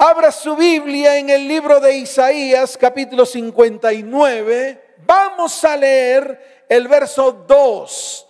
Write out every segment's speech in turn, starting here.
Abra su Biblia en el libro de Isaías capítulo 59. Vamos a leer el verso 2.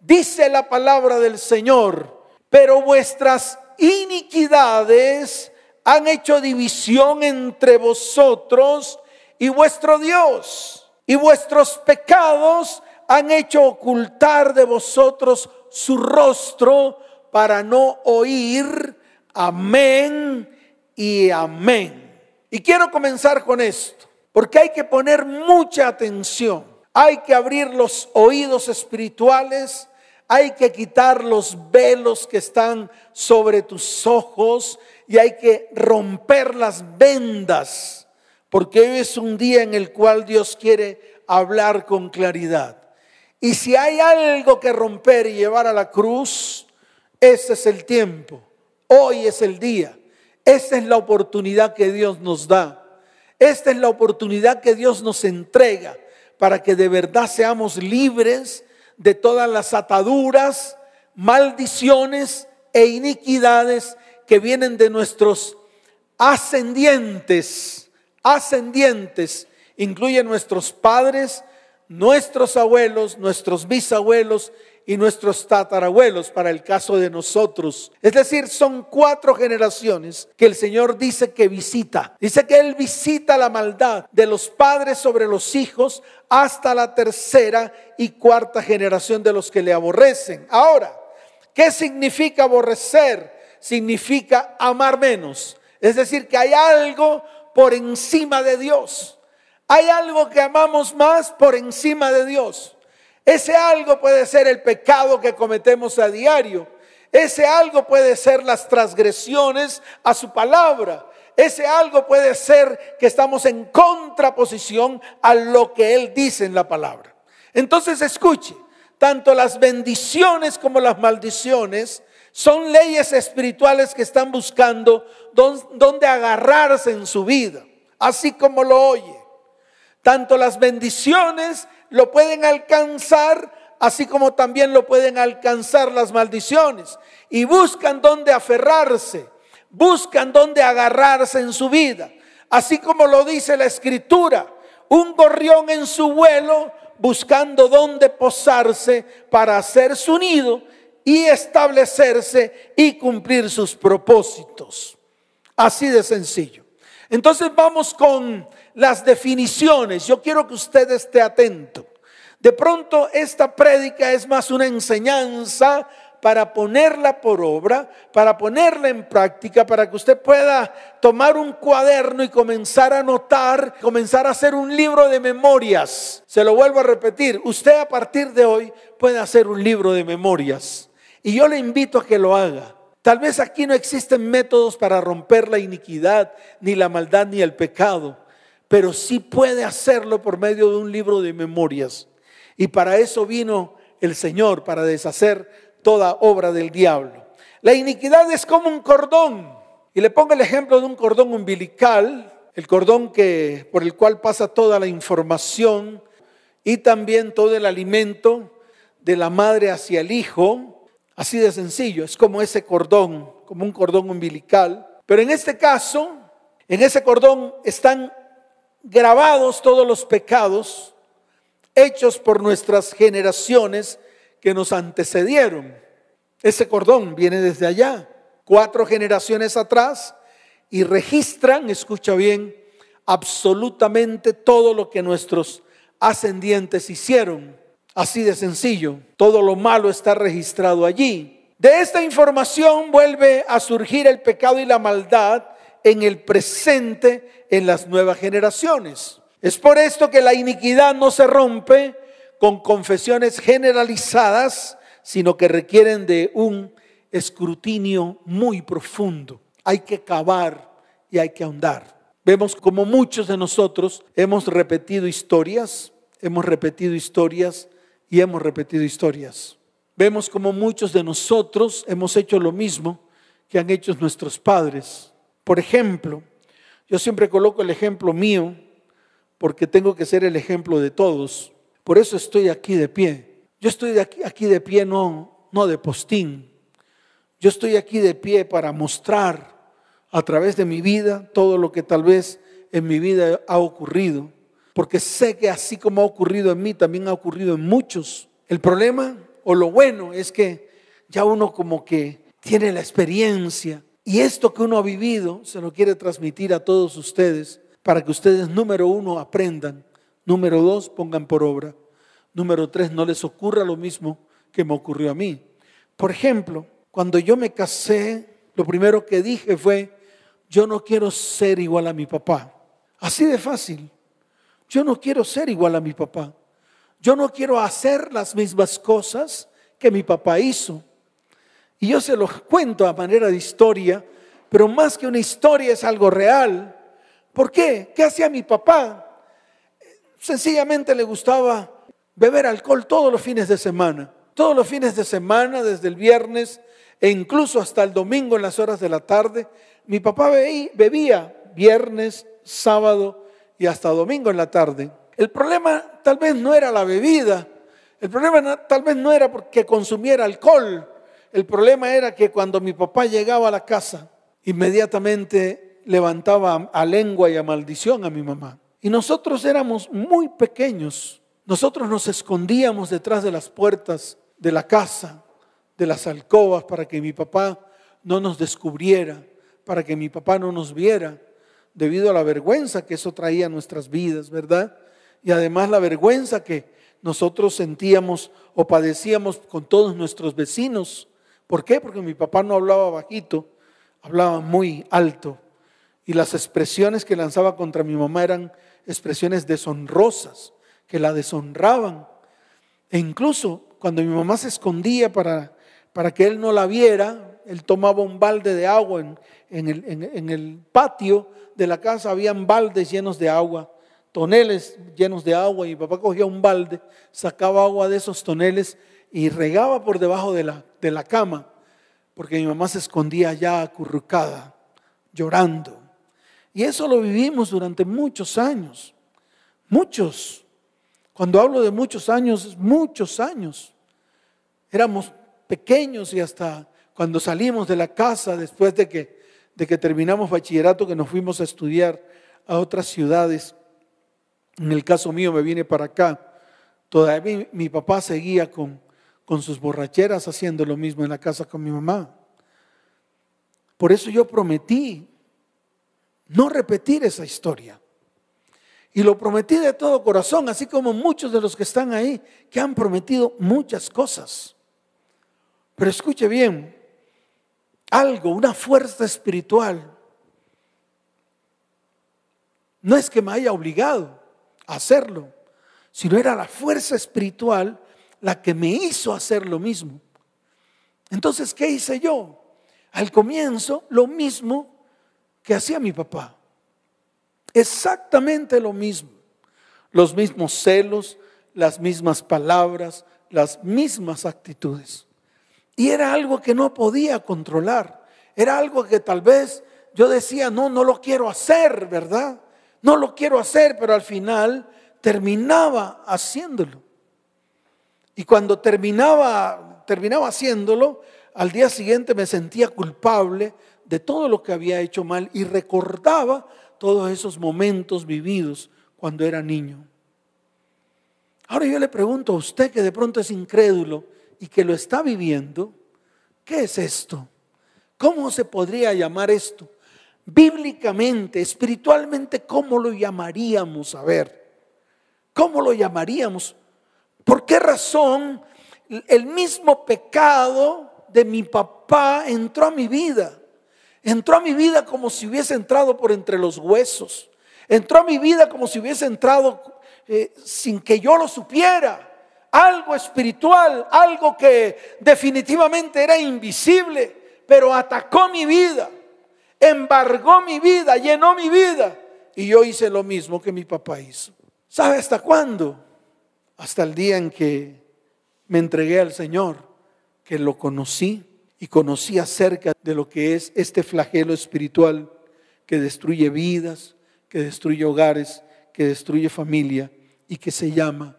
Dice la palabra del Señor, pero vuestras iniquidades han hecho división entre vosotros y vuestro Dios, y vuestros pecados han hecho ocultar de vosotros su rostro para no oír. Amén y amén. Y quiero comenzar con esto, porque hay que poner mucha atención. Hay que abrir los oídos espirituales, hay que quitar los velos que están sobre tus ojos y hay que romper las vendas, porque hoy es un día en el cual Dios quiere hablar con claridad. Y si hay algo que romper y llevar a la cruz, ese es el tiempo. Hoy es el día. Esta es la oportunidad que Dios nos da. Esta es la oportunidad que Dios nos entrega para que de verdad seamos libres de todas las ataduras, maldiciones e iniquidades que vienen de nuestros ascendientes. Ascendientes incluyen nuestros padres, nuestros abuelos, nuestros bisabuelos y nuestros tatarabuelos para el caso de nosotros. Es decir, son cuatro generaciones que el Señor dice que visita. Dice que Él visita la maldad de los padres sobre los hijos hasta la tercera y cuarta generación de los que le aborrecen. Ahora, ¿qué significa aborrecer? Significa amar menos. Es decir, que hay algo por encima de Dios. Hay algo que amamos más por encima de Dios. Ese algo puede ser el pecado que cometemos a diario. Ese algo puede ser las transgresiones a su palabra. Ese algo puede ser que estamos en contraposición a lo que Él dice en la palabra. Entonces escuche, tanto las bendiciones como las maldiciones son leyes espirituales que están buscando dónde agarrarse en su vida, así como lo oye. Tanto las bendiciones lo pueden alcanzar, así como también lo pueden alcanzar las maldiciones. Y buscan dónde aferrarse, buscan dónde agarrarse en su vida. Así como lo dice la escritura, un gorrión en su vuelo buscando dónde posarse para hacer su nido y establecerse y cumplir sus propósitos. Así de sencillo. Entonces vamos con las definiciones. Yo quiero que usted esté atento. De pronto esta prédica es más una enseñanza para ponerla por obra, para ponerla en práctica, para que usted pueda tomar un cuaderno y comenzar a anotar, comenzar a hacer un libro de memorias. Se lo vuelvo a repetir, usted a partir de hoy puede hacer un libro de memorias. Y yo le invito a que lo haga. Tal vez aquí no existen métodos para romper la iniquidad, ni la maldad, ni el pecado pero sí puede hacerlo por medio de un libro de memorias. Y para eso vino el Señor, para deshacer toda obra del diablo. La iniquidad es como un cordón. Y le pongo el ejemplo de un cordón umbilical, el cordón que por el cual pasa toda la información y también todo el alimento de la madre hacia el hijo. Así de sencillo, es como ese cordón, como un cordón umbilical. Pero en este caso, en ese cordón están grabados todos los pecados hechos por nuestras generaciones que nos antecedieron. Ese cordón viene desde allá, cuatro generaciones atrás, y registran, escucha bien, absolutamente todo lo que nuestros ascendientes hicieron. Así de sencillo, todo lo malo está registrado allí. De esta información vuelve a surgir el pecado y la maldad en el presente en las nuevas generaciones. Es por esto que la iniquidad no se rompe con confesiones generalizadas, sino que requieren de un escrutinio muy profundo. Hay que cavar y hay que ahondar. Vemos como muchos de nosotros hemos repetido historias, hemos repetido historias y hemos repetido historias. Vemos como muchos de nosotros hemos hecho lo mismo que han hecho nuestros padres. Por ejemplo, yo siempre coloco el ejemplo mío porque tengo que ser el ejemplo de todos. Por eso estoy aquí de pie. Yo estoy aquí, aquí de pie no, no de postín. Yo estoy aquí de pie para mostrar a través de mi vida todo lo que tal vez en mi vida ha ocurrido, porque sé que así como ha ocurrido en mí, también ha ocurrido en muchos. El problema o lo bueno es que ya uno como que tiene la experiencia y esto que uno ha vivido se lo quiere transmitir a todos ustedes para que ustedes, número uno, aprendan, número dos, pongan por obra, número tres, no les ocurra lo mismo que me ocurrió a mí. Por ejemplo, cuando yo me casé, lo primero que dije fue, yo no quiero ser igual a mi papá. Así de fácil. Yo no quiero ser igual a mi papá. Yo no quiero hacer las mismas cosas que mi papá hizo. Y yo se los cuento a manera de historia, pero más que una historia es algo real. ¿Por qué? ¿Qué hacía mi papá? Sencillamente le gustaba beber alcohol todos los fines de semana. Todos los fines de semana, desde el viernes e incluso hasta el domingo en las horas de la tarde, mi papá bebía viernes, sábado y hasta domingo en la tarde. El problema tal vez no era la bebida, el problema tal vez no era porque consumiera alcohol, el problema era que cuando mi papá llegaba a la casa, inmediatamente levantaba a lengua y a maldición a mi mamá. Y nosotros éramos muy pequeños, nosotros nos escondíamos detrás de las puertas de la casa, de las alcobas, para que mi papá no nos descubriera, para que mi papá no nos viera, debido a la vergüenza que eso traía a nuestras vidas, ¿verdad? Y además la vergüenza que nosotros sentíamos o padecíamos con todos nuestros vecinos. ¿Por qué? Porque mi papá no hablaba bajito, hablaba muy alto. Y las expresiones que lanzaba contra mi mamá eran expresiones deshonrosas, que la deshonraban. E incluso cuando mi mamá se escondía para, para que él no la viera, él tomaba un balde de agua en, en el patio de la casa, habían baldes llenos de agua toneles llenos de agua y mi papá cogía un balde, sacaba agua de esos toneles y regaba por debajo de la, de la cama, porque mi mamá se escondía ya acurrucada, llorando. Y eso lo vivimos durante muchos años, muchos. Cuando hablo de muchos años, muchos años. Éramos pequeños y hasta cuando salimos de la casa, después de que, de que terminamos bachillerato, que nos fuimos a estudiar a otras ciudades, en el caso mío me vine para acá. Todavía mi, papá seguía con, con sus borracheras haciendo lo mismo en la casa con mi mamá. Por eso yo prometí no repetir esa historia. Y lo prometí de todo corazón, así como muchos de los que están ahí, que han prometido muchas cosas. Pero escuche bien, algo, una fuerza espiritual, no es que me haya obligado, hacerlo, sino era la fuerza espiritual la que me hizo hacer lo mismo. Entonces, ¿qué hice yo? Al comienzo, lo mismo que hacía mi papá. Exactamente lo mismo. Los mismos celos, las mismas palabras, las mismas actitudes. Y era algo que no podía controlar. Era algo que tal vez yo decía, no, no lo quiero hacer, ¿verdad? no lo quiero hacer, pero al final terminaba haciéndolo. Y cuando terminaba, terminaba haciéndolo, al día siguiente me sentía culpable de todo lo que había hecho mal y recordaba todos esos momentos vividos cuando era niño. Ahora yo le pregunto a usted que de pronto es incrédulo y que lo está viviendo, ¿qué es esto? ¿Cómo se podría llamar esto? bíblicamente, espiritualmente, ¿cómo lo llamaríamos? A ver, ¿cómo lo llamaríamos? ¿Por qué razón el mismo pecado de mi papá entró a mi vida? Entró a mi vida como si hubiese entrado por entre los huesos. Entró a mi vida como si hubiese entrado eh, sin que yo lo supiera. Algo espiritual, algo que definitivamente era invisible, pero atacó mi vida embargó mi vida, llenó mi vida. Y yo hice lo mismo que mi papá hizo. ¿Sabe hasta cuándo? Hasta el día en que me entregué al Señor, que lo conocí y conocí acerca de lo que es este flagelo espiritual que destruye vidas, que destruye hogares, que destruye familia y que se llama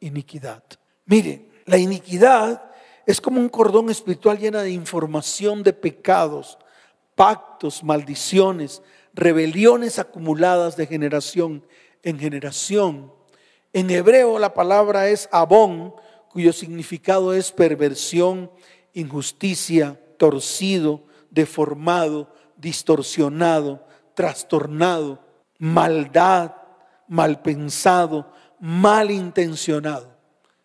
iniquidad. Mire, la iniquidad es como un cordón espiritual llena de información de pecados pactos, maldiciones, rebeliones acumuladas de generación en generación. En hebreo la palabra es abón, cuyo significado es perversión, injusticia, torcido, deformado, distorsionado, trastornado, maldad, mal pensado, malintencionado.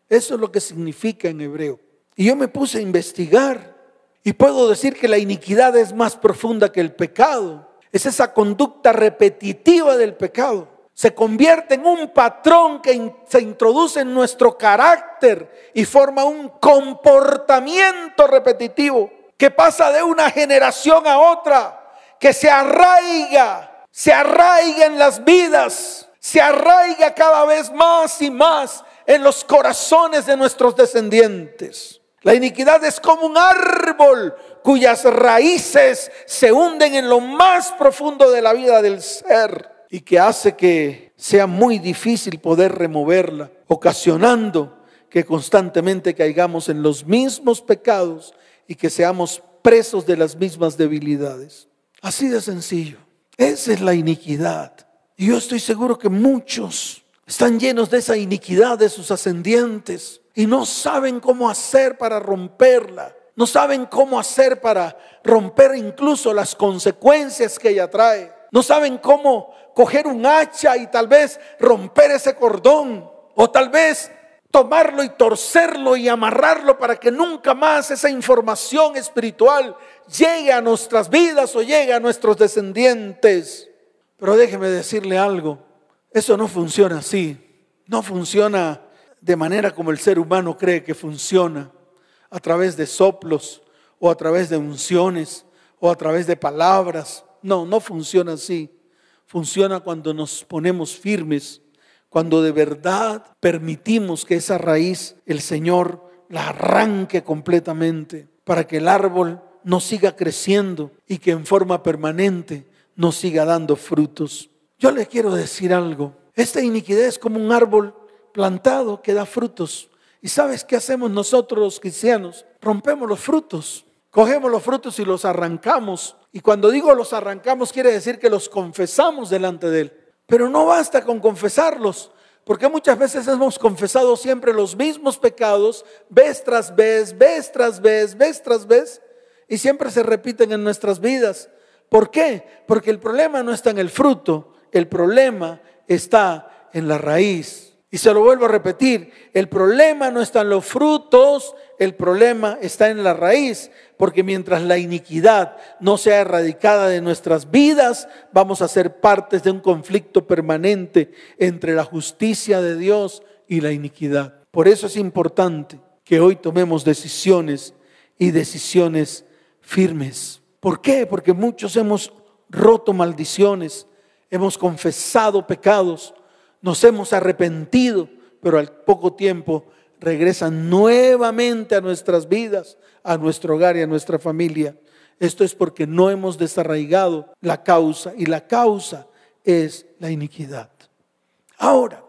Eso es lo que significa en hebreo. Y yo me puse a investigar y puedo decir que la iniquidad es más profunda que el pecado. Es esa conducta repetitiva del pecado. Se convierte en un patrón que se introduce en nuestro carácter y forma un comportamiento repetitivo que pasa de una generación a otra, que se arraiga, se arraiga en las vidas, se arraiga cada vez más y más en los corazones de nuestros descendientes. La iniquidad es como un árbol cuyas raíces se hunden en lo más profundo de la vida del ser y que hace que sea muy difícil poder removerla, ocasionando que constantemente caigamos en los mismos pecados y que seamos presos de las mismas debilidades. Así de sencillo. Esa es la iniquidad. Y yo estoy seguro que muchos están llenos de esa iniquidad de sus ascendientes y no saben cómo hacer para romperla. No saben cómo hacer para romper incluso las consecuencias que ella trae. No saben cómo coger un hacha y tal vez romper ese cordón. O tal vez tomarlo y torcerlo y amarrarlo para que nunca más esa información espiritual llegue a nuestras vidas o llegue a nuestros descendientes. Pero déjeme decirle algo, eso no funciona así, no funciona de manera como el ser humano cree que funciona, a través de soplos o a través de unciones o a través de palabras. No, no funciona así. Funciona cuando nos ponemos firmes, cuando de verdad permitimos que esa raíz el Señor la arranque completamente para que el árbol no siga creciendo y que en forma permanente no siga dando frutos. Yo le quiero decir algo. Esta iniquidad es como un árbol plantado que da frutos. ¿Y sabes qué hacemos nosotros los cristianos? Rompemos los frutos. Cogemos los frutos y los arrancamos. Y cuando digo los arrancamos quiere decir que los confesamos delante de Él. Pero no basta con confesarlos, porque muchas veces hemos confesado siempre los mismos pecados, vez tras vez, vez tras vez, vez tras vez, y siempre se repiten en nuestras vidas. ¿Por qué? Porque el problema no está en el fruto, el problema está en la raíz. Y se lo vuelvo a repetir, el problema no está en los frutos, el problema está en la raíz, porque mientras la iniquidad no sea erradicada de nuestras vidas, vamos a ser partes de un conflicto permanente entre la justicia de Dios y la iniquidad. Por eso es importante que hoy tomemos decisiones y decisiones firmes. ¿Por qué? Porque muchos hemos roto maldiciones, hemos confesado pecados, nos hemos arrepentido, pero al poco tiempo regresan nuevamente a nuestras vidas, a nuestro hogar y a nuestra familia. Esto es porque no hemos desarraigado la causa y la causa es la iniquidad. Ahora,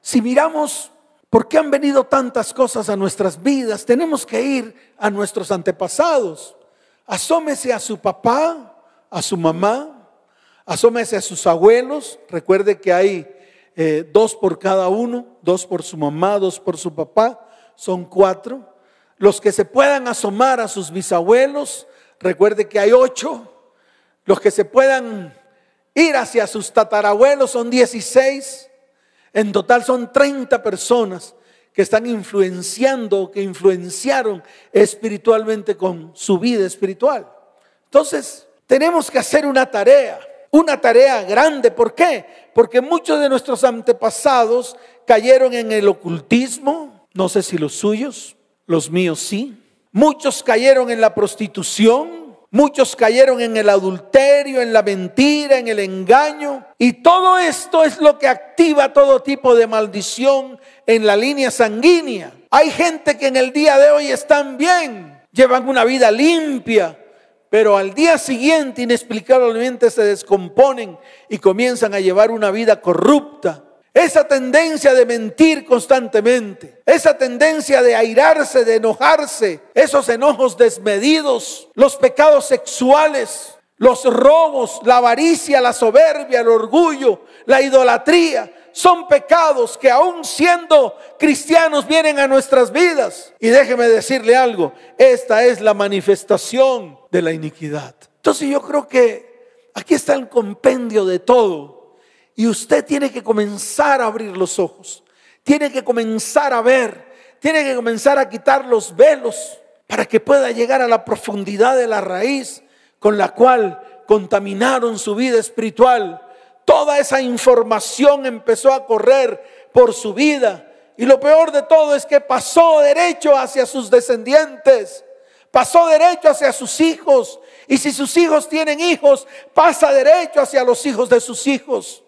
si miramos por qué han venido tantas cosas a nuestras vidas, tenemos que ir a nuestros antepasados. Asómese a su papá, a su mamá, asómese a sus abuelos. Recuerde que hay eh, dos por cada uno, dos por su mamá, dos por su papá, son cuatro. Los que se puedan asomar a sus bisabuelos, recuerde que hay ocho. Los que se puedan ir hacia sus tatarabuelos son dieciséis. En total son treinta personas que están influenciando, que influenciaron espiritualmente con su vida espiritual. Entonces, tenemos que hacer una tarea una tarea grande. ¿Por qué? Porque muchos de nuestros antepasados cayeron en el ocultismo, no sé si los suyos, los míos sí. Muchos cayeron en la prostitución, muchos cayeron en el adulterio, en la mentira, en el engaño. Y todo esto es lo que activa todo tipo de maldición en la línea sanguínea. Hay gente que en el día de hoy están bien, llevan una vida limpia, pero al día siguiente inexplicablemente se descomponen y comienzan a llevar una vida corrupta. Esa tendencia de mentir constantemente, esa tendencia de airarse, de enojarse, esos enojos desmedidos, los pecados sexuales, Los robos, la avaricia, la soberbia, el orgullo, la idolatría, son pecados que aún siendo cristianos vienen a nuestras vidas. Y déjeme decirle algo, esta es la manifestación de la iniquidad. Entonces yo creo que aquí está el compendio de todo. Y usted tiene que comenzar a abrir los ojos, tiene que comenzar a ver, tiene que comenzar a quitar los velos para que pueda llegar a la profundidad de la raíz con la cual contaminaron su vida espiritual. Toda esa información empezó a correr por su vida. Y lo peor de todo es que pasó derecho hacia sus descendientes, pasó derecho hacia sus hijos. Y si sus hijos tienen hijos, pasa derecho hacia los hijos de sus hijos.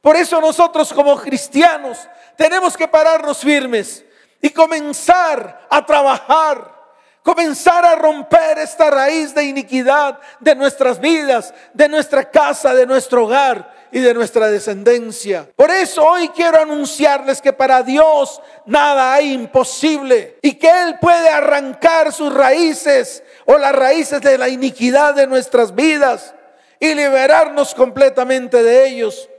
Por eso nosotros como cristianos tenemos que pararnos firmes y comenzar a trabajar comenzar a romper esta raíz de iniquidad de nuestras vidas, de nuestra casa, de nuestro hogar y de nuestra descendencia. Por eso hoy quiero anunciarles que para Dios nada hay imposible y que Él puede arrancar sus raíces o las raíces de la iniquidad de nuestras vidas y liberarnos completamente de ellos.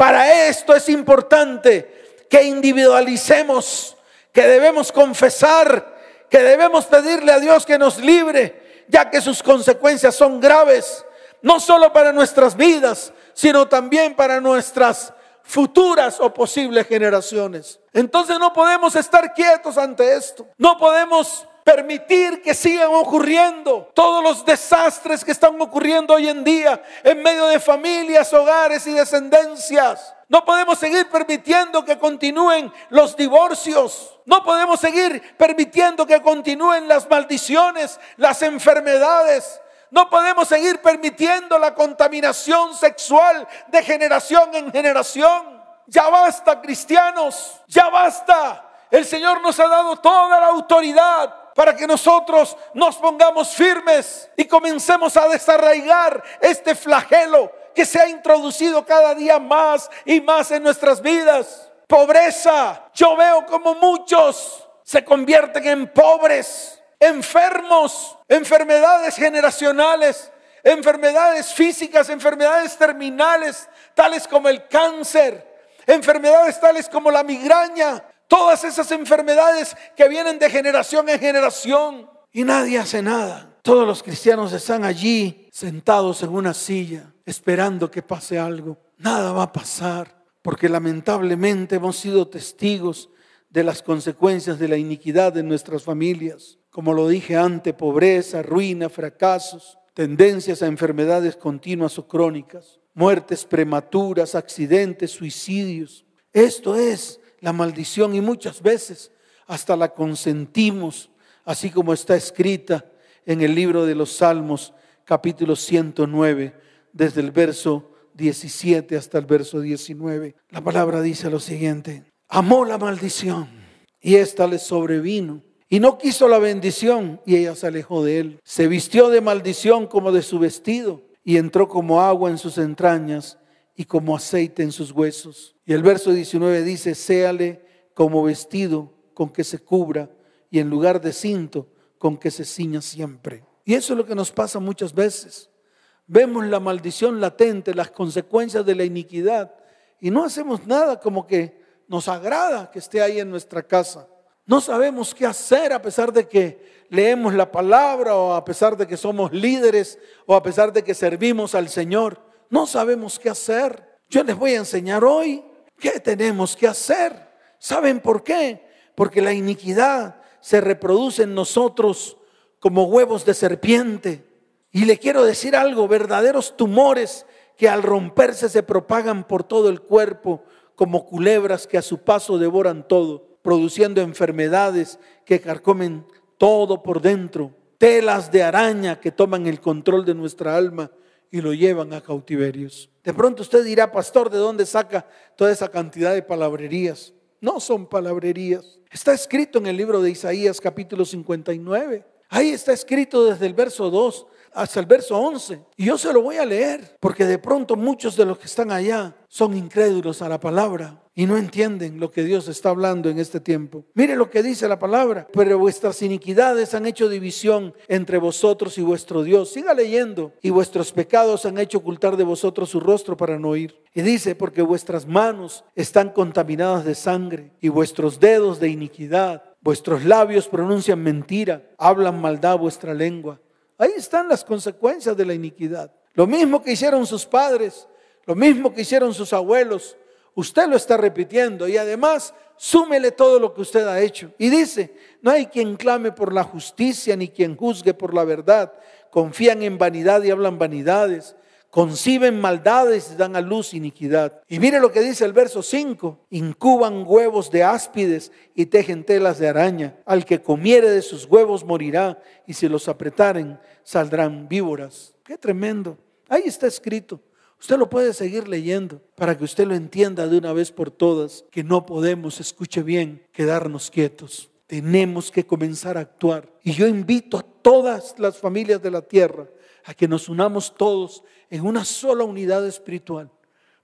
Para esto es importante que individualicemos, que debemos confesar que debemos pedirle a Dios que nos libre, ya que sus consecuencias son graves, no solo para nuestras vidas, sino también para nuestras futuras o posibles generaciones. Entonces no podemos estar quietos ante esto. No podemos permitir que sigan ocurriendo todos los desastres que están ocurriendo hoy en día en medio de familias, hogares y descendencias. No podemos seguir permitiendo que continúen los divorcios. No podemos seguir permitiendo que continúen las maldiciones, las enfermedades. No podemos seguir permitiendo la contaminación sexual de generación en generación. Ya basta, cristianos, ya basta. El Señor nos ha dado toda la autoridad para que nosotros nos pongamos firmes y comencemos a desarraigar este flagelo que se ha introducido cada día más y más en nuestras vidas. Pobreza. Yo veo como muchos se convierten en pobres, enfermos, enfermedades generacionales, enfermedades físicas, enfermedades terminales, tales como el cáncer, enfermedades tales como la migraña, todas esas enfermedades que vienen de generación en generación y nadie hace nada. Todos los cristianos están allí sentados en una silla esperando que pase algo. Nada va a pasar porque lamentablemente hemos sido testigos de las consecuencias de la iniquidad en nuestras familias. Como lo dije antes, pobreza, ruina, fracasos, tendencias a enfermedades continuas o crónicas, muertes prematuras, accidentes, suicidios. Esto es la maldición y muchas veces hasta la consentimos, así como está escrita en el libro de los Salmos, capítulo 109, desde el verso 17 hasta el verso 19. La palabra dice lo siguiente, amó la maldición y ésta le sobrevino. Y no quiso la bendición y ella se alejó de él. Se vistió de maldición como de su vestido y entró como agua en sus entrañas y como aceite en sus huesos. Y el verso 19 dice, séale como vestido con que se cubra y en lugar de cinto con que se ciña siempre. Y eso es lo que nos pasa muchas veces. Vemos la maldición latente, las consecuencias de la iniquidad y no hacemos nada como que nos agrada que esté ahí en nuestra casa. No sabemos qué hacer a pesar de que leemos la palabra o a pesar de que somos líderes o a pesar de que servimos al Señor. No sabemos qué hacer. Yo les voy a enseñar hoy qué tenemos que hacer. ¿Saben por qué? Porque la iniquidad se reproduce en nosotros como huevos de serpiente. Y le quiero decir algo, verdaderos tumores que al romperse se propagan por todo el cuerpo como culebras que a su paso devoran todo, produciendo enfermedades que carcomen todo por dentro, telas de araña que toman el control de nuestra alma y lo llevan a cautiverios. De pronto usted dirá, pastor, ¿de dónde saca toda esa cantidad de palabrerías? No son palabrerías. Está escrito en el libro de Isaías capítulo 59. Ahí está escrito desde el verso 2. Hasta el verso 11. Y yo se lo voy a leer, porque de pronto muchos de los que están allá son incrédulos a la palabra y no entienden lo que Dios está hablando en este tiempo. Mire lo que dice la palabra. Pero vuestras iniquidades han hecho división entre vosotros y vuestro Dios. Siga leyendo. Y vuestros pecados han hecho ocultar de vosotros su rostro para no oír. Y dice, porque vuestras manos están contaminadas de sangre y vuestros dedos de iniquidad. Vuestros labios pronuncian mentira, hablan maldad vuestra lengua. Ahí están las consecuencias de la iniquidad. Lo mismo que hicieron sus padres, lo mismo que hicieron sus abuelos, usted lo está repitiendo y además súmele todo lo que usted ha hecho. Y dice, no hay quien clame por la justicia ni quien juzgue por la verdad. Confían en vanidad y hablan vanidades. Conciben maldades y dan a luz iniquidad. Y mire lo que dice el verso 5. Incuban huevos de áspides y tejen telas de araña. Al que comiere de sus huevos morirá y si los apretaren saldrán víboras. Qué tremendo. Ahí está escrito. Usted lo puede seguir leyendo para que usted lo entienda de una vez por todas, que no podemos, escuche bien, quedarnos quietos. Tenemos que comenzar a actuar. Y yo invito a todas las familias de la tierra a que nos unamos todos en una sola unidad espiritual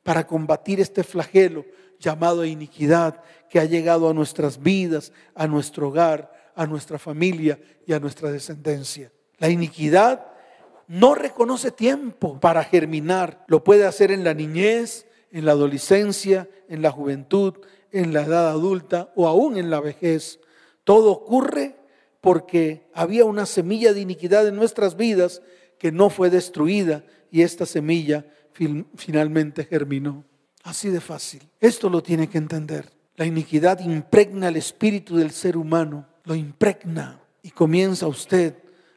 para combatir este flagelo llamado iniquidad que ha llegado a nuestras vidas, a nuestro hogar, a nuestra familia y a nuestra descendencia. La iniquidad no reconoce tiempo para germinar. Lo puede hacer en la niñez, en la adolescencia, en la juventud, en la edad adulta o aún en la vejez. Todo ocurre porque había una semilla de iniquidad en nuestras vidas que no fue destruida y esta semilla finalmente germinó. Así de fácil. Esto lo tiene que entender. La iniquidad impregna el espíritu del ser humano, lo impregna y comienza usted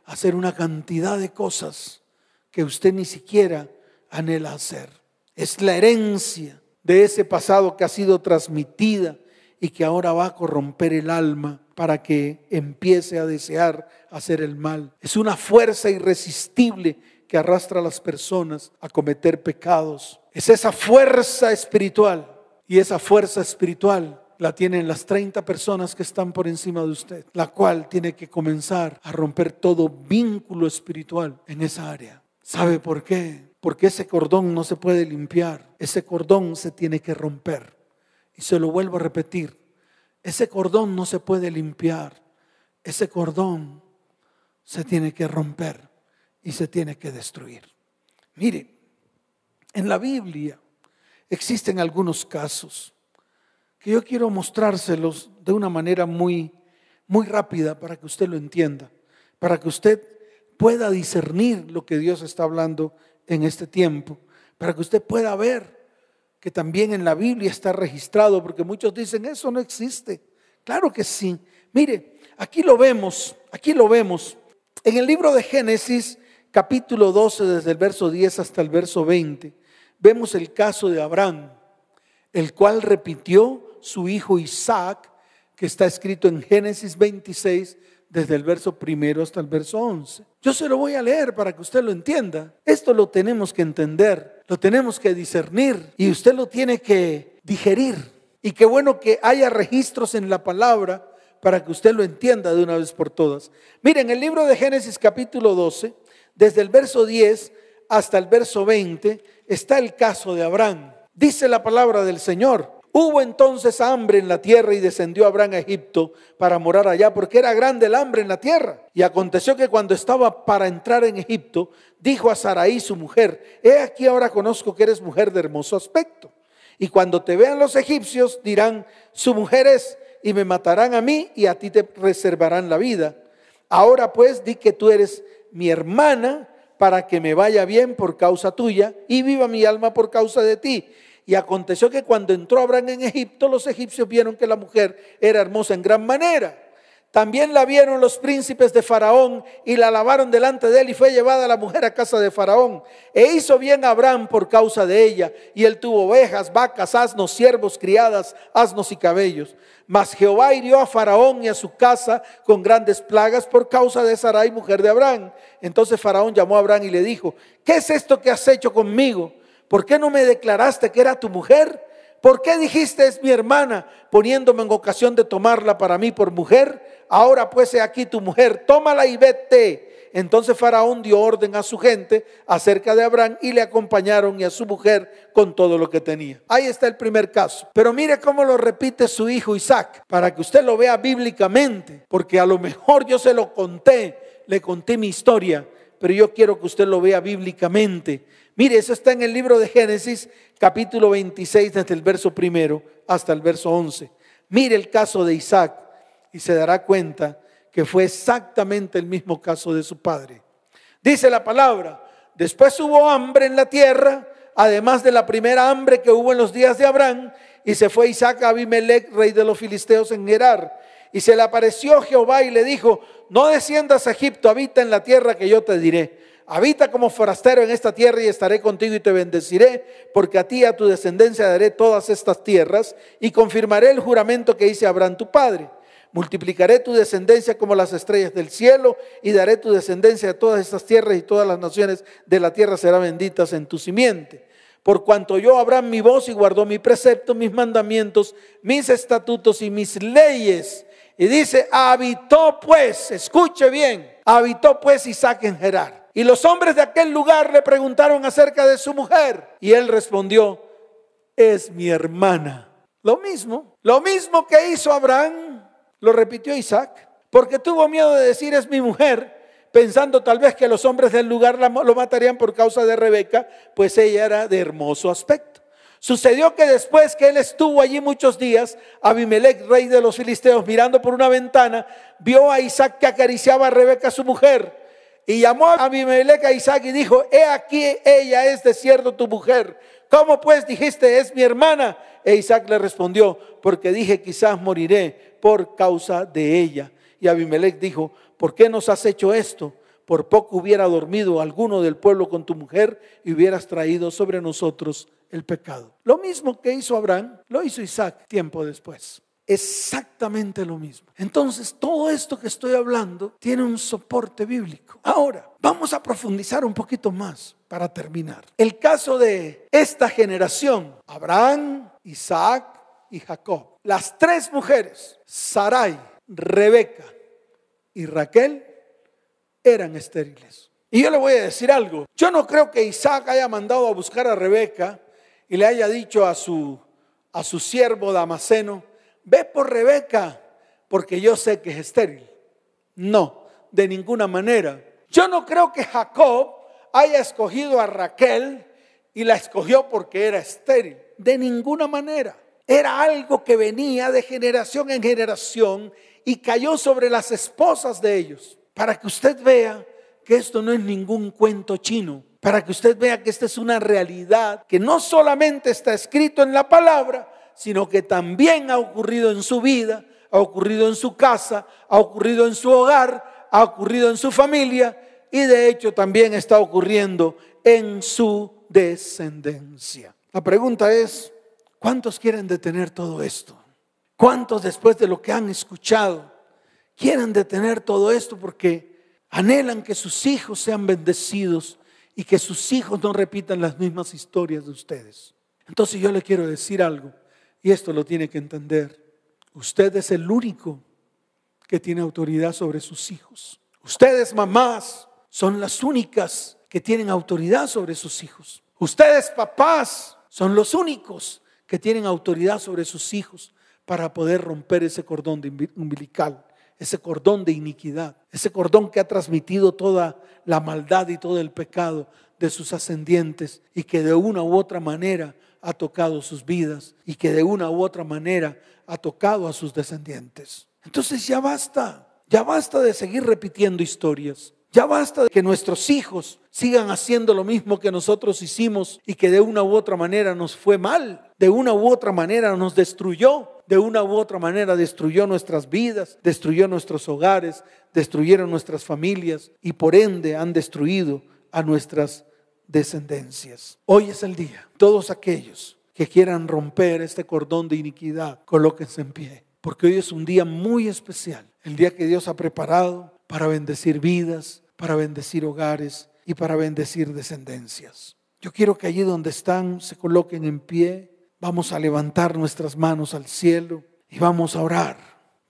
hacer una cantidad de cosas que usted ni siquiera anhela hacer. Es la herencia de ese pasado que ha sido transmitida y que ahora va a corromper el alma para que empiece a desear hacer el mal. Es una fuerza irresistible que arrastra a las personas a cometer pecados. Es esa fuerza espiritual y esa fuerza espiritual la tienen las 30 personas que están por encima de usted, la cual tiene que comenzar a romper todo vínculo espiritual en esa área. ¿Sabe por qué? Porque ese cordón no se puede limpiar, ese cordón se tiene que romper. Y se lo vuelvo a repetir, ese cordón no se puede limpiar, ese cordón se tiene que romper y se tiene que destruir. Mire, en la Biblia existen algunos casos que yo quiero mostrárselos de una manera muy, muy rápida para que usted lo entienda, para que usted pueda discernir lo que Dios está hablando en este tiempo, para que usted pueda ver que también en la Biblia está registrado, porque muchos dicen, eso no existe. Claro que sí. Mire, aquí lo vemos, aquí lo vemos. En el libro de Génesis, capítulo 12, desde el verso 10 hasta el verso 20, vemos el caso de Abraham, el cual repitió su hijo Isaac, que está escrito en Génesis 26, desde el verso primero hasta el verso 11. Yo se lo voy a leer para que usted lo entienda. Esto lo tenemos que entender, lo tenemos que discernir y usted lo tiene que digerir. Y qué bueno que haya registros en la palabra para que usted lo entienda de una vez por todas. Miren, el libro de Génesis capítulo 12, desde el verso 10 hasta el verso 20, está el caso de Abraham. Dice la palabra del Señor. Hubo entonces hambre en la tierra y descendió Abraham a Egipto para morar allá, porque era grande el hambre en la tierra. Y aconteció que cuando estaba para entrar en Egipto, dijo a Saraí su mujer, he aquí ahora conozco que eres mujer de hermoso aspecto. Y cuando te vean los egipcios, dirán, su mujer es, y me matarán a mí y a ti te reservarán la vida. Ahora pues di que tú eres mi hermana para que me vaya bien por causa tuya y viva mi alma por causa de ti. Y aconteció que cuando entró Abraham en Egipto, los egipcios vieron que la mujer era hermosa en gran manera. También la vieron los príncipes de Faraón y la lavaron delante de él y fue llevada la mujer a casa de Faraón. E hizo bien Abraham por causa de ella. Y él tuvo ovejas, vacas, asnos, siervos, criadas, asnos y cabellos. Mas Jehová hirió a Faraón y a su casa con grandes plagas por causa de Sarai, mujer de Abraham. Entonces Faraón llamó a Abraham y le dijo, ¿qué es esto que has hecho conmigo? ¿Por qué no me declaraste que era tu mujer? ¿Por qué dijiste es mi hermana, poniéndome en ocasión de tomarla para mí por mujer? Ahora pues he aquí tu mujer, tómala y vete. Entonces Faraón dio orden a su gente acerca de Abraham y le acompañaron y a su mujer con todo lo que tenía. Ahí está el primer caso. Pero mire cómo lo repite su hijo Isaac, para que usted lo vea bíblicamente, porque a lo mejor yo se lo conté, le conté mi historia, pero yo quiero que usted lo vea bíblicamente. Mire, eso está en el libro de Génesis, capítulo 26, desde el verso primero hasta el verso 11. Mire el caso de Isaac y se dará cuenta que fue exactamente el mismo caso de su padre. Dice la palabra, después hubo hambre en la tierra, además de la primera hambre que hubo en los días de Abraham, y se fue Isaac a Abimelech, rey de los filisteos en Gerar. Y se le apareció Jehová y le dijo, no desciendas a Egipto, habita en la tierra que yo te diré. Habita como forastero en esta tierra y estaré contigo y te bendeciré, porque a ti y a tu descendencia daré todas estas tierras y confirmaré el juramento que hice a Abraham tu padre. Multiplicaré tu descendencia como las estrellas del cielo y daré tu descendencia a todas estas tierras y todas las naciones de la tierra serán benditas en tu simiente. Por cuanto yo Abraham mi voz y guardó mi precepto, mis mandamientos, mis estatutos y mis leyes. Y dice, habitó pues, escuche bien, habitó pues Isaac en Gerar. Y los hombres de aquel lugar le preguntaron acerca de su mujer. Y él respondió, es mi hermana. Lo mismo, lo mismo que hizo Abraham lo repitió Isaac, porque tuvo miedo de decir es mi mujer, pensando tal vez que los hombres del lugar lo matarían por causa de Rebeca, pues ella era de hermoso aspecto. Sucedió que después que él estuvo allí muchos días, Abimelech, rey de los filisteos, mirando por una ventana, vio a Isaac que acariciaba a Rebeca, su mujer, y llamó a Abimelech a Isaac y dijo, he aquí, ella es de cierto tu mujer. ¿Cómo pues dijiste, es mi hermana? E Isaac le respondió, porque dije, quizás moriré por causa de ella. Y Abimelech dijo, ¿por qué nos has hecho esto? Por poco hubiera dormido alguno del pueblo con tu mujer y hubieras traído sobre nosotros el pecado. Lo mismo que hizo Abraham, lo hizo Isaac tiempo después. Exactamente lo mismo. Entonces, todo esto que estoy hablando tiene un soporte bíblico. Ahora, vamos a profundizar un poquito más para terminar. El caso de esta generación, Abraham, Isaac, y Jacob. Las tres mujeres, Sarai, Rebeca y Raquel, eran estériles. Y yo le voy a decir algo. Yo no creo que Isaac haya mandado a buscar a Rebeca y le haya dicho a su, a su siervo Damaseno, ve por Rebeca, porque yo sé que es estéril. No, de ninguna manera. Yo no creo que Jacob haya escogido a Raquel y la escogió porque era estéril. De ninguna manera. Era algo que venía de generación en generación y cayó sobre las esposas de ellos. Para que usted vea que esto no es ningún cuento chino. Para que usted vea que esta es una realidad que no solamente está escrito en la palabra, sino que también ha ocurrido en su vida, ha ocurrido en su casa, ha ocurrido en su hogar, ha ocurrido en su familia y de hecho también está ocurriendo en su descendencia. La pregunta es, ¿Cuántos quieren detener todo esto? ¿Cuántos después de lo que han escuchado quieren detener todo esto porque anhelan que sus hijos sean bendecidos y que sus hijos no repitan las mismas historias de ustedes? Entonces yo le quiero decir algo y esto lo tiene que entender. Usted es el único que tiene autoridad sobre sus hijos. Ustedes, mamás, son las únicas que tienen autoridad sobre sus hijos. Ustedes, papás, son los únicos que tienen autoridad sobre sus hijos para poder romper ese cordón umbilical, ese cordón de iniquidad, ese cordón que ha transmitido toda la maldad y todo el pecado de sus ascendientes y que de una u otra manera ha tocado sus vidas y que de una u otra manera ha tocado a sus descendientes. Entonces ya basta, ya basta de seguir repitiendo historias. Ya basta de que nuestros hijos sigan haciendo lo mismo que nosotros hicimos y que de una u otra manera nos fue mal, de una u otra manera nos destruyó, de una u otra manera destruyó nuestras vidas, destruyó nuestros hogares, destruyeron nuestras familias y por ende han destruido a nuestras descendencias. Hoy es el día. Todos aquellos que quieran romper este cordón de iniquidad, colóquense en pie, porque hoy es un día muy especial, el día que Dios ha preparado para bendecir vidas, para bendecir hogares y para bendecir descendencias. Yo quiero que allí donde están se coloquen en pie. Vamos a levantar nuestras manos al cielo y vamos a orar.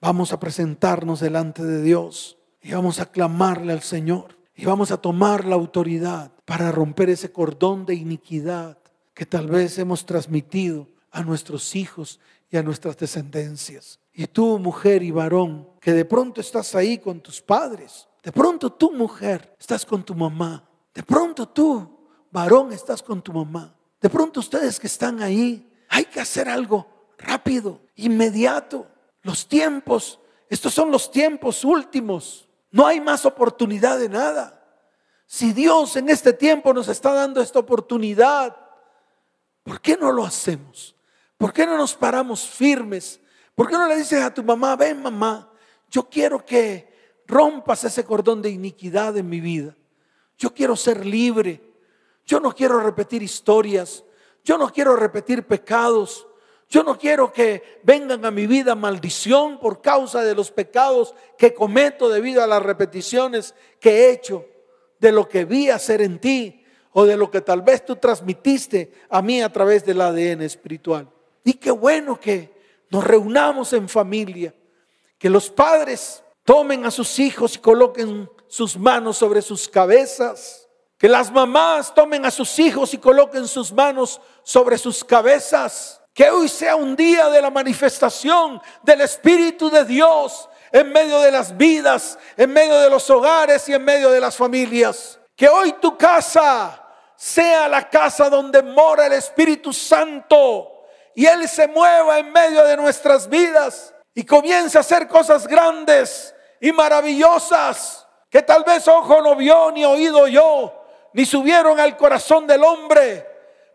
Vamos a presentarnos delante de Dios y vamos a clamarle al Señor. Y vamos a tomar la autoridad para romper ese cordón de iniquidad que tal vez hemos transmitido a nuestros hijos y a nuestras descendencias. Y tú, mujer y varón, que de pronto estás ahí con tus padres, de pronto tú, mujer, estás con tu mamá, de pronto tú, varón, estás con tu mamá, de pronto ustedes que están ahí, hay que hacer algo rápido, inmediato. Los tiempos, estos son los tiempos últimos. No hay más oportunidad de nada. Si Dios en este tiempo nos está dando esta oportunidad, ¿por qué no lo hacemos? ¿Por qué no nos paramos firmes? ¿Por qué no le dices a tu mamá, ven mamá, yo quiero que rompas ese cordón de iniquidad en mi vida? Yo quiero ser libre. Yo no quiero repetir historias. Yo no quiero repetir pecados. Yo no quiero que vengan a mi vida maldición por causa de los pecados que cometo debido a las repeticiones que he hecho de lo que vi hacer en ti o de lo que tal vez tú transmitiste a mí a través del ADN espiritual. Y qué bueno que nos reunamos en familia, que los padres tomen a sus hijos y coloquen sus manos sobre sus cabezas, que las mamás tomen a sus hijos y coloquen sus manos sobre sus cabezas que hoy sea un día de la manifestación del Espíritu de Dios en medio de las vidas, en medio de los hogares y en medio de las familias. Que hoy tu casa sea la casa donde mora el Espíritu Santo y Él se mueva en medio de nuestras vidas y comience a hacer cosas grandes y maravillosas que tal vez ojo no vio ni oído yo, ni subieron al corazón del hombre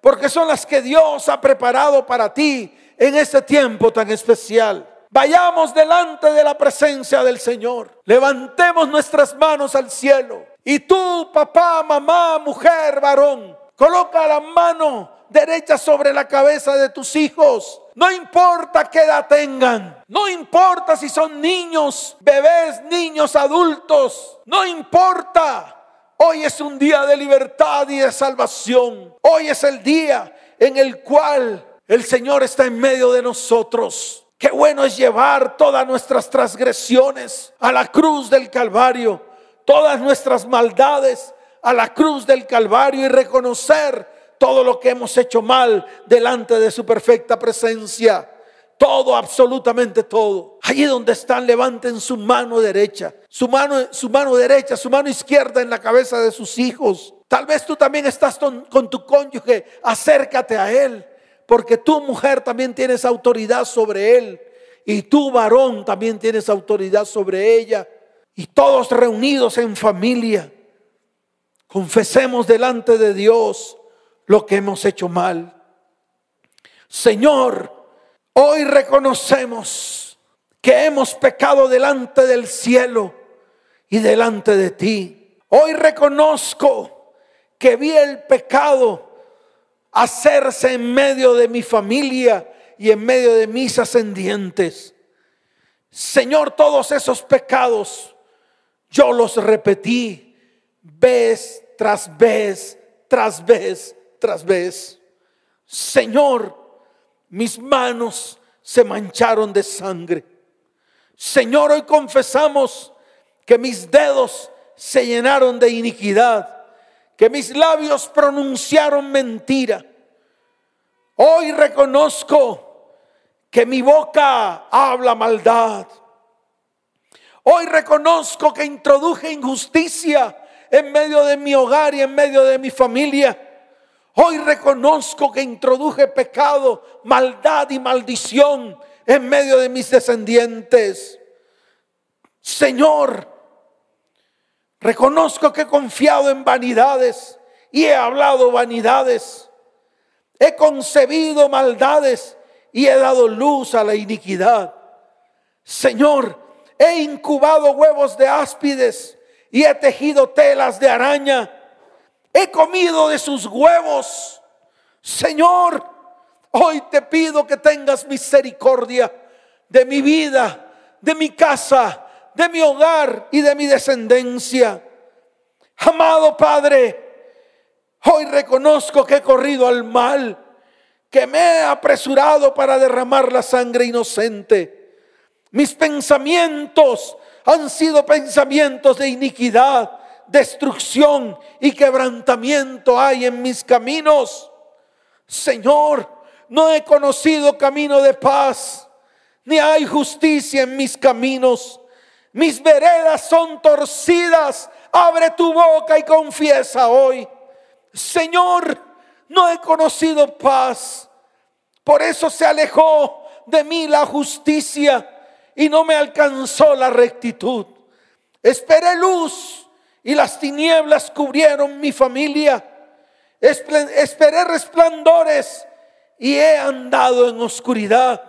porque son las que Dios ha preparado para ti en este tiempo tan especial. Vayamos delante de la presencia del Señor. Levantemos nuestras manos al cielo. Y tú, papá, mamá, mujer, varón, coloca la mano derecha sobre la cabeza de tus hijos. No importa qué edad tengan. No importa si son niños, bebés, niños, adultos. No importa. Hoy es un día de libertad y de salvación. Hoy es el día en el cual el Señor está en medio de nosotros. Qué bueno es llevar todas nuestras transgresiones a la cruz del Calvario, todas nuestras maldades a la cruz del Calvario y reconocer todo lo que hemos hecho mal delante de su perfecta presencia. Todo, absolutamente todo. Allí donde están, levanten su mano derecha, su mano, su mano derecha, su mano izquierda en la cabeza de sus hijos. Tal vez tú también estás con, con tu cónyuge, acércate a él, porque tu mujer también tienes autoridad sobre él y tu varón también tienes autoridad sobre ella. Y todos reunidos en familia, confesemos delante de Dios lo que hemos hecho mal. Señor, Hoy reconocemos que hemos pecado delante del cielo y delante de ti. Hoy reconozco que vi el pecado hacerse en medio de mi familia y en medio de mis ascendientes. Señor, todos esos pecados yo los repetí vez tras vez, tras vez, tras vez. Señor, mis manos se mancharon de sangre. Señor, hoy confesamos que mis dedos se llenaron de iniquidad, que mis labios pronunciaron mentira. Hoy reconozco que mi boca habla maldad. Hoy reconozco que introduje injusticia en medio de mi hogar y en medio de mi familia. Hoy reconozco que introduje pecado, maldad y maldición en medio de mis descendientes. Señor, reconozco que he confiado en vanidades y he hablado vanidades. He concebido maldades y he dado luz a la iniquidad. Señor, he incubado huevos de áspides y he tejido telas de araña he comido de sus huevos. Señor, hoy te pido que tengas misericordia de mi vida, de mi casa, de mi hogar y de mi descendencia. Amado Padre, hoy reconozco que he corrido al mal, que me he apresurado para derramar la sangre inocente. Mis pensamientos han sido pensamientos de iniquidad, destrucción y quebrantamiento hay en mis caminos. Señor, no he conocido camino de paz, ni hay justicia en mis caminos. Mis veredas son torcidas. Abre tu boca y confiesa hoy. Señor, no he conocido paz. Por eso se alejó de mí la justicia y no me alcanzó la rectitud. Esperé luz y las tinieblas cubrieron mi familia. Esperé resplandores y he andado en oscuridad.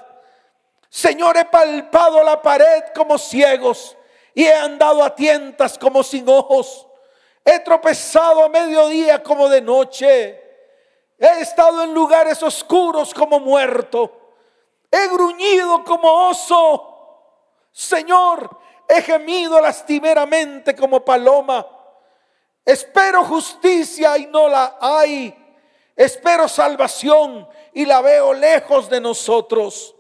Señor, he palpado la pared como ciegos y he andado a tientas como sin ojos. He tropezado a mediodía como de noche. He estado en lugares oscuros como muerto. He gruñido como oso. Señor, he gemido lastimeramente como paloma. Espero justicia y no la hay. Espero salvación y la veo lejos de nosotros.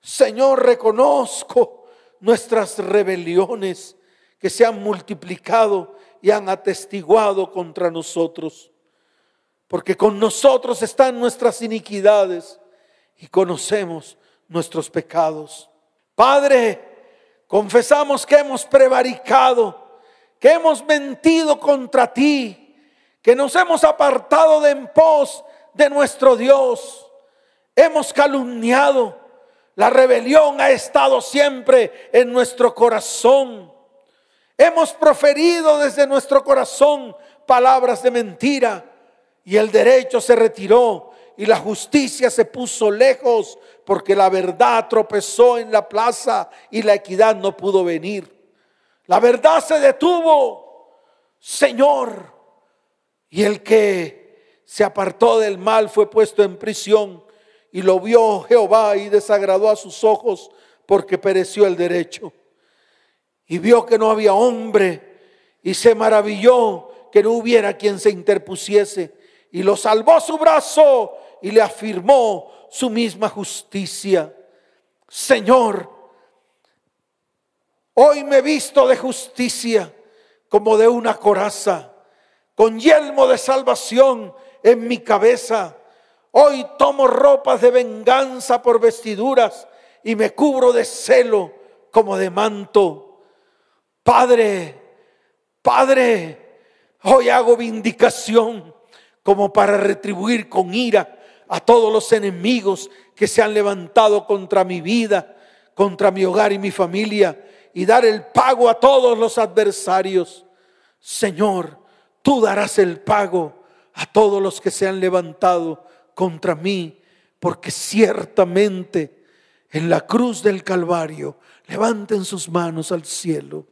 Señor, reconozco nuestras rebeliones que se han multiplicado y han atestiguado contra nosotros. Porque con nosotros están nuestras iniquidades y conocemos nuestros pecados. Padre, confesamos que hemos prevaricado, que hemos mentido contra ti, que nos hemos apartado de en pos de nuestro Dios. Hemos calumniado. La rebelión ha estado siempre en nuestro corazón. Hemos proferido desde nuestro corazón palabras de mentira y el derecho se retiró y la justicia se puso lejos porque la verdad tropezó en la plaza y la equidad no pudo venir. La verdad se detuvo, Señor, y el que se apartó del mal, fue puesto en prisión y lo vio Jehová y desagradó a sus ojos porque pereció el derecho. Y vio que no había hombre y se maravilló que no hubiera quien se interpusiese y lo salvó su brazo y le afirmó su misma justicia. Señor, hoy me he visto de justicia como de una coraza, con yelmo de salvación en mi cabeza. Hoy tomo ropas de venganza por vestiduras y me cubro de celo como de manto. Padre, Padre, hoy hago vindicación como para retribuir con ira a todos los enemigos que se han levantado contra mi vida, contra mi hogar y mi familia, y dar el pago a todos los adversarios. Señor, tú darás el pago a todos los que se han levantado contra mí, porque ciertamente en la cruz del Calvario levanten sus manos al cielo,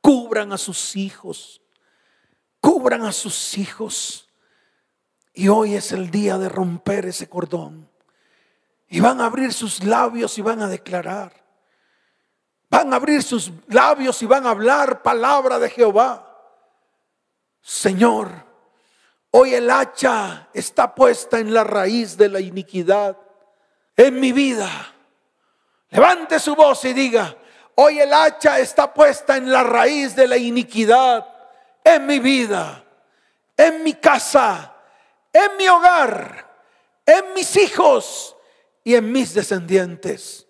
cubran a sus hijos, cubran a sus hijos. Y hoy es el día de romper ese cordón. Y van a abrir sus labios y van a declarar. Van a abrir sus labios y van a hablar palabra de Jehová. Señor, Hoy el hacha está puesta en la raíz de la iniquidad en mi vida. Levante su voz y diga, hoy el hacha está puesta en la raíz de la iniquidad en mi vida, en mi casa, en mi hogar, en mis hijos y en mis descendientes.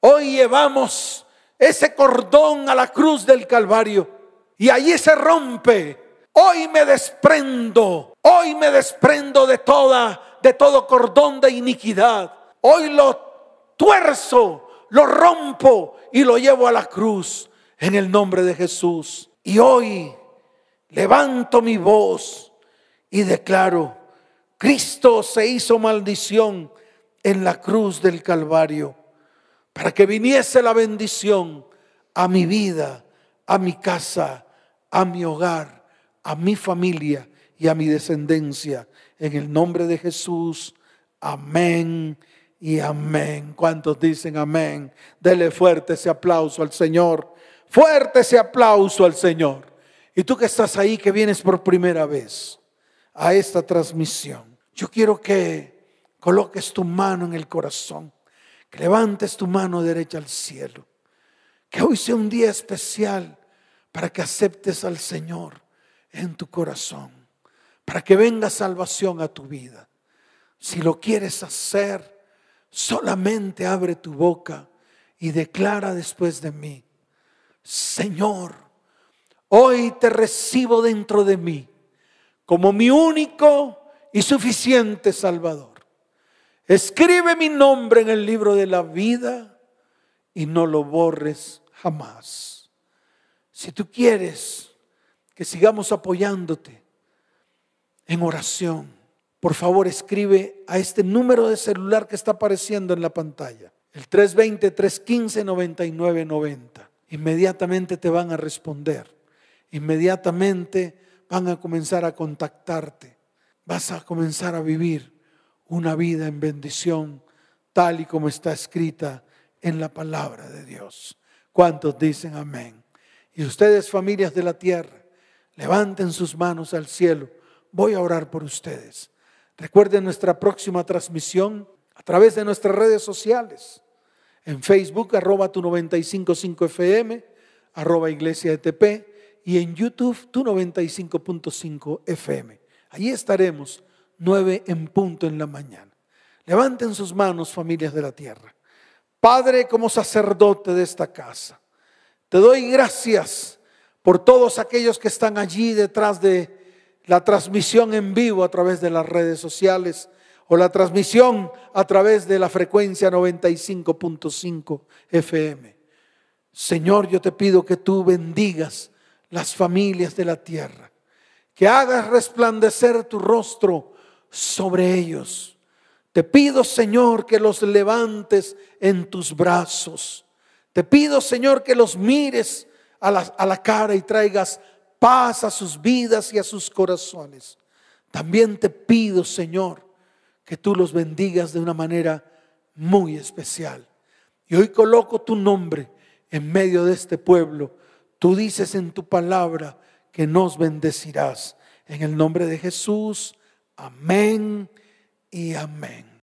Hoy llevamos ese cordón a la cruz del Calvario y allí se rompe Hoy me desprendo, hoy me desprendo de toda, de todo cordón de iniquidad. Hoy lo tuerzo, lo rompo y lo llevo a la cruz en el nombre de Jesús. Y hoy levanto mi voz y declaro, Cristo se hizo maldición en la cruz del Calvario para que viniese la bendición a mi vida, a mi casa, a mi hogar a mi familia y a mi descendencia. En el nombre de Jesús, amén y amén. ¿Cuántos dicen amén? Dele fuerte ese aplauso al Señor. Fuerte ese aplauso al Señor. Y tú que estás ahí, que vienes por primera vez a esta transmisión, yo quiero que coloques tu mano en el corazón, que levantes tu mano derecha al cielo, que hoy sea un día especial para que aceptes al Señor en tu corazón, para que venga salvación a tu vida. Si lo quieres hacer, solamente abre tu boca y declara después de mí, Señor, hoy te recibo dentro de mí como mi único y suficiente Salvador. Escribe mi nombre en el libro de la vida y no lo borres jamás. Si tú quieres que sigamos apoyándote en oración, por favor escribe a este número de celular que está apareciendo en la pantalla, el 320-315-9990. Inmediatamente te van a responder, inmediatamente van a comenzar a contactarte, vas a comenzar a vivir una vida en bendición tal y como está escrita en la palabra de Dios. ¿Cuántos dicen amén? Y ustedes, familias de la tierra, levanten sus manos al cielo. Voy a orar por ustedes. Recuerden nuestra próxima transmisión a través de nuestras redes sociales. En Facebook, arroba tu 955 FM, arroba iglesia ETP, y en YouTube, tu 95.5 FM. Allí estaremos, nueve en punto en la mañana. Levanten sus manos, familias de la tierra. Padre, como sacerdote de esta casa, te doy gracias por todos aquellos que están allí detrás de la transmisión en vivo a través de las redes sociales o la transmisión a través de la frecuencia 95.5 FM. Señor, yo te pido que tú bendigas las familias de la tierra, que hagas resplandecer tu rostro sobre ellos te pido, Señor, que los levantes en tus brazos. Te pido, Señor, que los mires a la, a la, cara y traigas paz a sus vidas y a sus corazones. También te pido, Señor, que tú los bendigas de una manera muy especial. Y hoy coloco tu nombre en medio de este pueblo. Tú dices en tu palabra que nos bendecirás. En el nombre de Jesús. Amén y amén.